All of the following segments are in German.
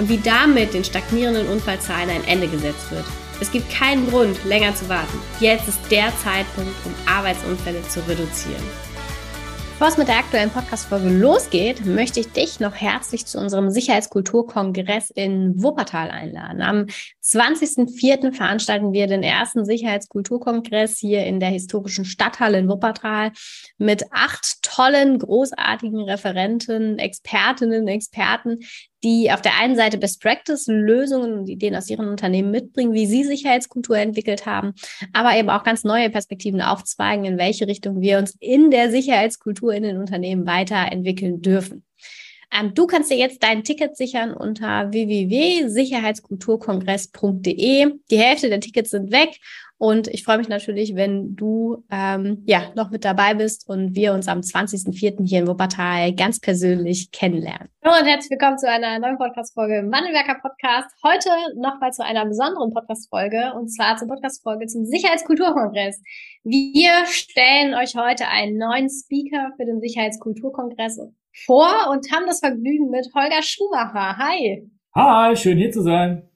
und wie damit den stagnierenden Unfallzahlen ein Ende gesetzt wird. Es gibt keinen Grund, länger zu warten. Jetzt ist der Zeitpunkt, um Arbeitsunfälle zu reduzieren. Bevor es mit der aktuellen Podcast-Folge losgeht, möchte ich dich noch herzlich zu unserem Sicherheitskulturkongress in Wuppertal einladen. Am 20.04. veranstalten wir den ersten Sicherheitskulturkongress hier in der historischen Stadthalle in Wuppertal mit acht tollen, großartigen Referenten, Expertinnen, Experten, die auf der einen Seite Best Practice Lösungen und Ideen aus ihren Unternehmen mitbringen, wie sie Sicherheitskultur entwickelt haben, aber eben auch ganz neue Perspektiven aufzweigen, in welche Richtung wir uns in der Sicherheitskultur in den Unternehmen weiterentwickeln dürfen. Ähm, du kannst dir jetzt dein Ticket sichern unter www.sicherheitskulturkongress.de. Die Hälfte der Tickets sind weg und ich freue mich natürlich, wenn du ähm, ja noch mit dabei bist und wir uns am 20.04. hier in Wuppertal ganz persönlich kennenlernen. Hallo und herzlich willkommen zu einer neuen Podcast-Folge im Wandelwerker Podcast. Heute nochmal zu einer besonderen Podcast-Folge und zwar zur Podcast-Folge zum Sicherheitskulturkongress. Wir stellen euch heute einen neuen Speaker für den Sicherheitskulturkongress vor und haben das Vergnügen mit Holger Schumacher. Hi! Hi, schön hier zu sein.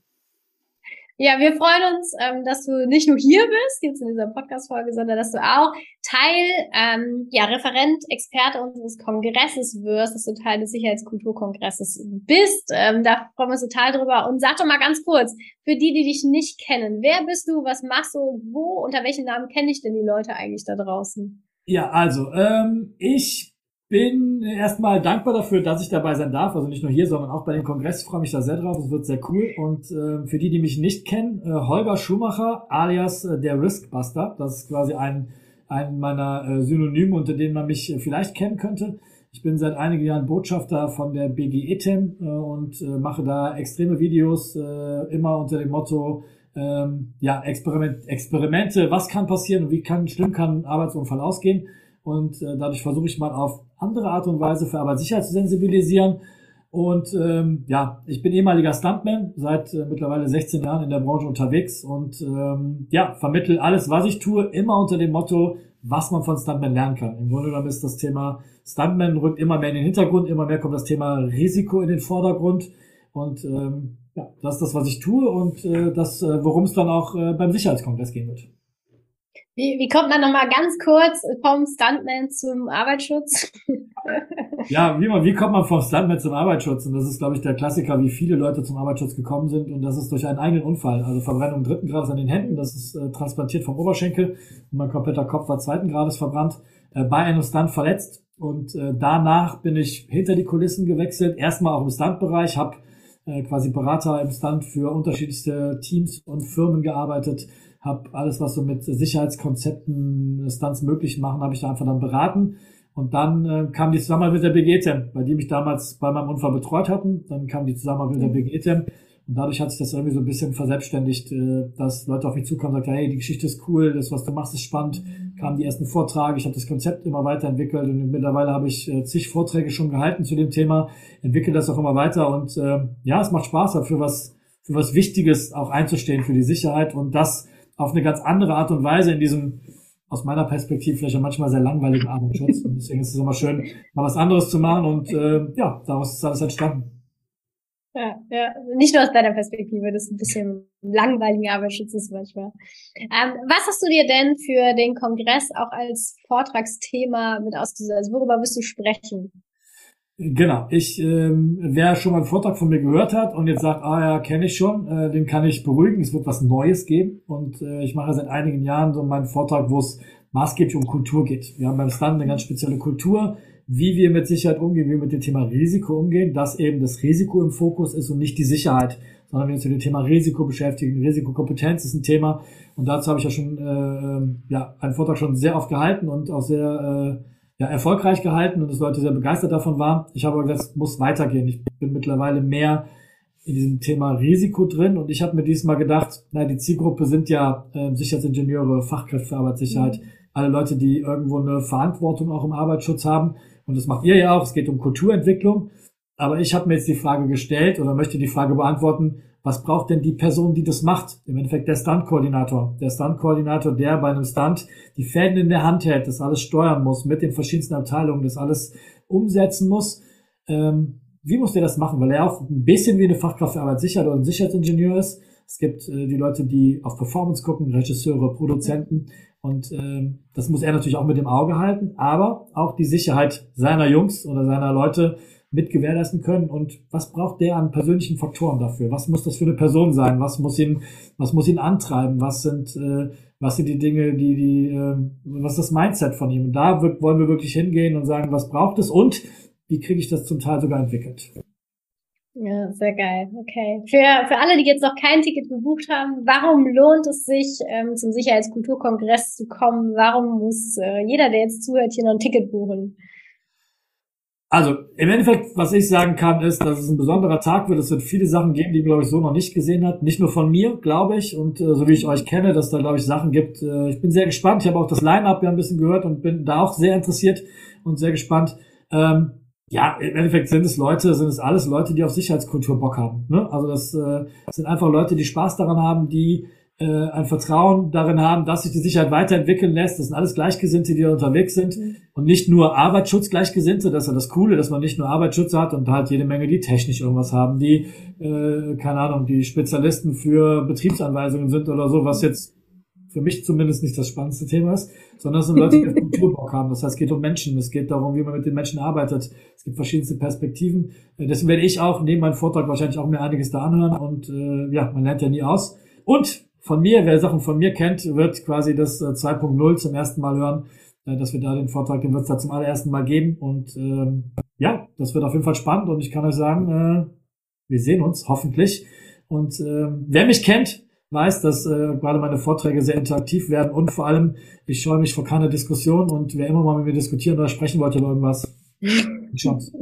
Ja, wir freuen uns, ähm, dass du nicht nur hier bist, jetzt in dieser Podcast-Folge, sondern dass du auch Teil, ähm, ja, Referent, Experte unseres Kongresses wirst, dass du Teil des Sicherheitskulturkongresses bist. Ähm, da freuen wir uns total drüber. Und sag doch mal ganz kurz, für die, die dich nicht kennen, wer bist du, was machst du, wo, unter welchen Namen kenne ich denn die Leute eigentlich da draußen? Ja, also, ähm, ich bin erstmal dankbar dafür, dass ich dabei sein darf. Also nicht nur hier, sondern auch bei dem Kongress. Ich freue mich da sehr drauf. Es wird sehr cool. Und äh, für die, die mich nicht kennen, äh, Holger Schumacher alias äh, der Riskbuster. Das ist quasi ein, ein meiner äh, Synonyme, unter denen man mich äh, vielleicht kennen könnte. Ich bin seit einigen Jahren Botschafter von der BGE-TEM äh, und äh, mache da extreme Videos, äh, immer unter dem Motto, ähm, ja, Experiment, Experimente, was kann passieren und wie kann, schlimm kann ein Arbeitsunfall ausgehen. Und äh, dadurch versuche ich mal auf andere Art und Weise für Arbeitssicherheit zu sensibilisieren. Und ähm, ja, ich bin ehemaliger Stuntman, seit äh, mittlerweile 16 Jahren in der Branche unterwegs und ähm, ja, vermittel alles, was ich tue, immer unter dem Motto, was man von Stuntman lernen kann. Im Grunde genommen ist das Thema Stuntman rückt immer mehr in den Hintergrund, immer mehr kommt das Thema Risiko in den Vordergrund. Und ähm, ja, das ist das, was ich tue und äh, das, äh, worum es dann auch äh, beim Sicherheitskongress gehen wird. Wie, wie kommt man nochmal ganz kurz vom Stuntman zum Arbeitsschutz? ja, wie, man, wie kommt man vom Stuntman zum Arbeitsschutz? Und das ist, glaube ich, der Klassiker, wie viele Leute zum Arbeitsschutz gekommen sind. Und das ist durch einen eigenen Unfall. Also Verbrennung dritten Grades an den Händen, das ist äh, transplantiert vom Oberschenkel. Und mein kompletter Kopf war zweiten Grades verbrannt. Äh, bei einem Stunt verletzt. Und äh, danach bin ich hinter die Kulissen gewechselt. Erstmal auch im Stuntbereich, habe äh, quasi Berater im Stunt für unterschiedlichste Teams und Firmen gearbeitet habe alles, was so mit Sicherheitskonzepten, Stunts möglich machen, habe ich da einfach dann beraten. Und dann äh, kam die Zusammenarbeit mit der BGTEM, bei die mich damals bei meinem Unfall betreut hatten. Dann kam die Zusammenarbeit mit der. BGTEM. Und dadurch hat sich das irgendwie so ein bisschen verselbstständigt, äh, dass Leute auf mich zukommen und sagten, hey, die Geschichte ist cool, das, was du machst, ist spannend. Mhm. Kamen die ersten Vorträge, ich habe das Konzept immer weiterentwickelt und mittlerweile habe ich äh, zig Vorträge schon gehalten zu dem Thema, entwickle das auch immer weiter und äh, ja, es macht Spaß, dafür was, für was Wichtiges auch einzustehen für die Sicherheit und das auf eine ganz andere Art und Weise in diesem, aus meiner Perspektive vielleicht auch manchmal sehr langweiligen Arbeitsschutz. Und deswegen ist es immer schön, mal was anderes zu machen und äh, ja, daraus ist alles entstanden. Ja, ja, nicht nur aus deiner Perspektive, das ist ein bisschen langweiliger Arbeitsschutz ist manchmal. Ähm, was hast du dir denn für den Kongress auch als Vortragsthema mit ausgesucht? Also worüber wirst du sprechen? Genau, ich, ähm, wer schon mal einen Vortrag von mir gehört hat und jetzt sagt, ah ja, kenne ich schon, äh, den kann ich beruhigen, es wird was Neues geben und äh, ich mache seit einigen Jahren so meinen Vortrag, wo es maßgeblich um Kultur geht. Wir haben beim Stand eine ganz spezielle Kultur, wie wir mit Sicherheit umgehen, wie wir mit dem Thema Risiko umgehen, dass eben das Risiko im Fokus ist und nicht die Sicherheit, sondern wir uns mit dem Thema Risiko beschäftigen. Risikokompetenz ist ein Thema und dazu habe ich ja schon äh, ähm, ja, einen Vortrag schon sehr oft gehalten und auch sehr äh, ja, erfolgreich gehalten und dass Leute sehr begeistert davon waren. Ich habe aber gesagt, es muss weitergehen. Ich bin mittlerweile mehr in diesem Thema Risiko drin und ich habe mir diesmal gedacht, na, die Zielgruppe sind ja äh, Sicherheitsingenieure, Fachkräfte für Arbeitssicherheit, mhm. alle Leute, die irgendwo eine Verantwortung auch im Arbeitsschutz haben und das macht ihr ja auch, es geht um Kulturentwicklung, aber ich habe mir jetzt die Frage gestellt oder möchte die Frage beantworten, was braucht denn die Person, die das macht? Im Endeffekt der Stunt-Koordinator. Der Stunt-Koordinator, der bei einem Stunt die Fäden in der Hand hält, das alles steuern muss, mit den verschiedensten Abteilungen, das alles umsetzen muss. Ähm, wie muss der das machen? Weil er auch ein bisschen wie eine Fachkraft für Arbeitssicherheit oder ein Sicherheitsingenieur ist. Es gibt äh, die Leute, die auf Performance gucken, Regisseure, Produzenten. Und ähm, das muss er natürlich auch mit dem Auge halten, aber auch die Sicherheit seiner Jungs oder seiner Leute mit gewährleisten können und was braucht der an persönlichen Faktoren dafür? Was muss das für eine Person sein? Was muss ihn, was muss ihn antreiben? Was sind, äh, was sind die Dinge, die, die, äh, was ist das Mindset von ihm? Und da wollen wir wirklich hingehen und sagen, was braucht es und wie kriege ich das zum Teil sogar entwickelt? Ja, sehr geil. Okay. Für, für alle, die jetzt noch kein Ticket gebucht haben, warum lohnt es sich, ähm, zum Sicherheitskulturkongress zu kommen? Warum muss äh, jeder, der jetzt zuhört, hier noch ein Ticket buchen? Also im Endeffekt, was ich sagen kann, ist, dass es ein besonderer Tag wird. Es wird viele Sachen geben, die glaube ich so noch nicht gesehen hat. Nicht nur von mir, glaube ich, und äh, so wie ich euch kenne, dass da glaube ich Sachen gibt. Äh, ich bin sehr gespannt. Ich habe auch das Line-up ja ein bisschen gehört und bin da auch sehr interessiert und sehr gespannt. Ähm, ja, im Endeffekt sind es Leute, sind es alles Leute, die auf Sicherheitskultur Bock haben. Ne? Also das äh, sind einfach Leute, die Spaß daran haben, die äh, ein Vertrauen darin haben, dass sich die Sicherheit weiterentwickeln lässt. Das sind alles Gleichgesinnte, die da unterwegs sind. Mhm. Und nicht nur Arbeitsschutzgleichgesinnte, das ist ja das Coole, dass man nicht nur Arbeitsschutz hat und halt jede Menge, die technisch irgendwas haben, die, äh, keine Ahnung, die Spezialisten für Betriebsanweisungen sind oder so, was jetzt für mich zumindest nicht das spannendste Thema ist, sondern es sind Leute, die Kulturbock haben. Das heißt, es geht um Menschen, es geht darum, wie man mit den Menschen arbeitet. Es gibt verschiedenste Perspektiven. Äh, deswegen werde ich auch neben meinem Vortrag wahrscheinlich auch mir einiges da anhören und äh, ja, man lernt ja nie aus. Und von mir, wer Sachen von mir kennt, wird quasi das 2.0 äh, zum ersten Mal hören, äh, dass wir da den Vortrag, den wird es da zum allerersten Mal geben. Und ähm, ja, das wird auf jeden Fall spannend und ich kann euch sagen, äh, wir sehen uns hoffentlich. Und äh, wer mich kennt, weiß, dass äh, gerade meine Vorträge sehr interaktiv werden und vor allem, ich scheue mich vor keiner Diskussion und wer immer mal mit mir diskutieren oder sprechen wollte über irgendwas, die Chance.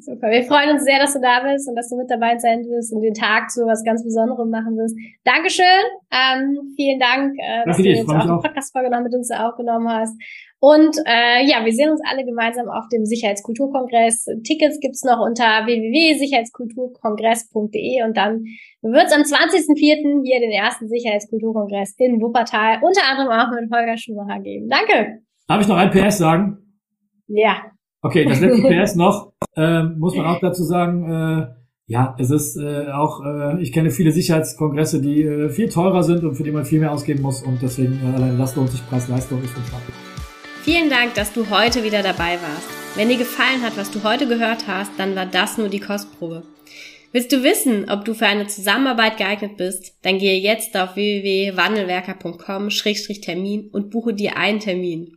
Super. Wir freuen uns sehr, dass du da bist und dass du mit dabei sein wirst und den Tag so was ganz Besonderem machen wirst. Dankeschön. Ähm, vielen Dank, äh, dass du jetzt auch die Podcast-Folge noch mit uns aufgenommen hast. Und äh, ja, wir sehen uns alle gemeinsam auf dem Sicherheitskulturkongress. Tickets gibt's noch unter www.sicherheitskulturkongress.de und dann wird's am 20.04. hier den ersten Sicherheitskulturkongress in Wuppertal unter anderem auch mit Holger Schumacher geben. Danke. Darf ich noch ein PS sagen? Ja. Okay, das letzte PS noch, äh, muss man auch dazu sagen, äh, ja, es ist äh, auch, äh, ich kenne viele Sicherheitskongresse, die äh, viel teurer sind und für die man viel mehr ausgeben muss und deswegen äh, allein das lohnt sich, Preis-Leistung ist schon Vielen Dank, dass du heute wieder dabei warst. Wenn dir gefallen hat, was du heute gehört hast, dann war das nur die Kostprobe. Willst du wissen, ob du für eine Zusammenarbeit geeignet bist? Dann gehe jetzt auf www.wandelwerker.com-termin und buche dir einen Termin.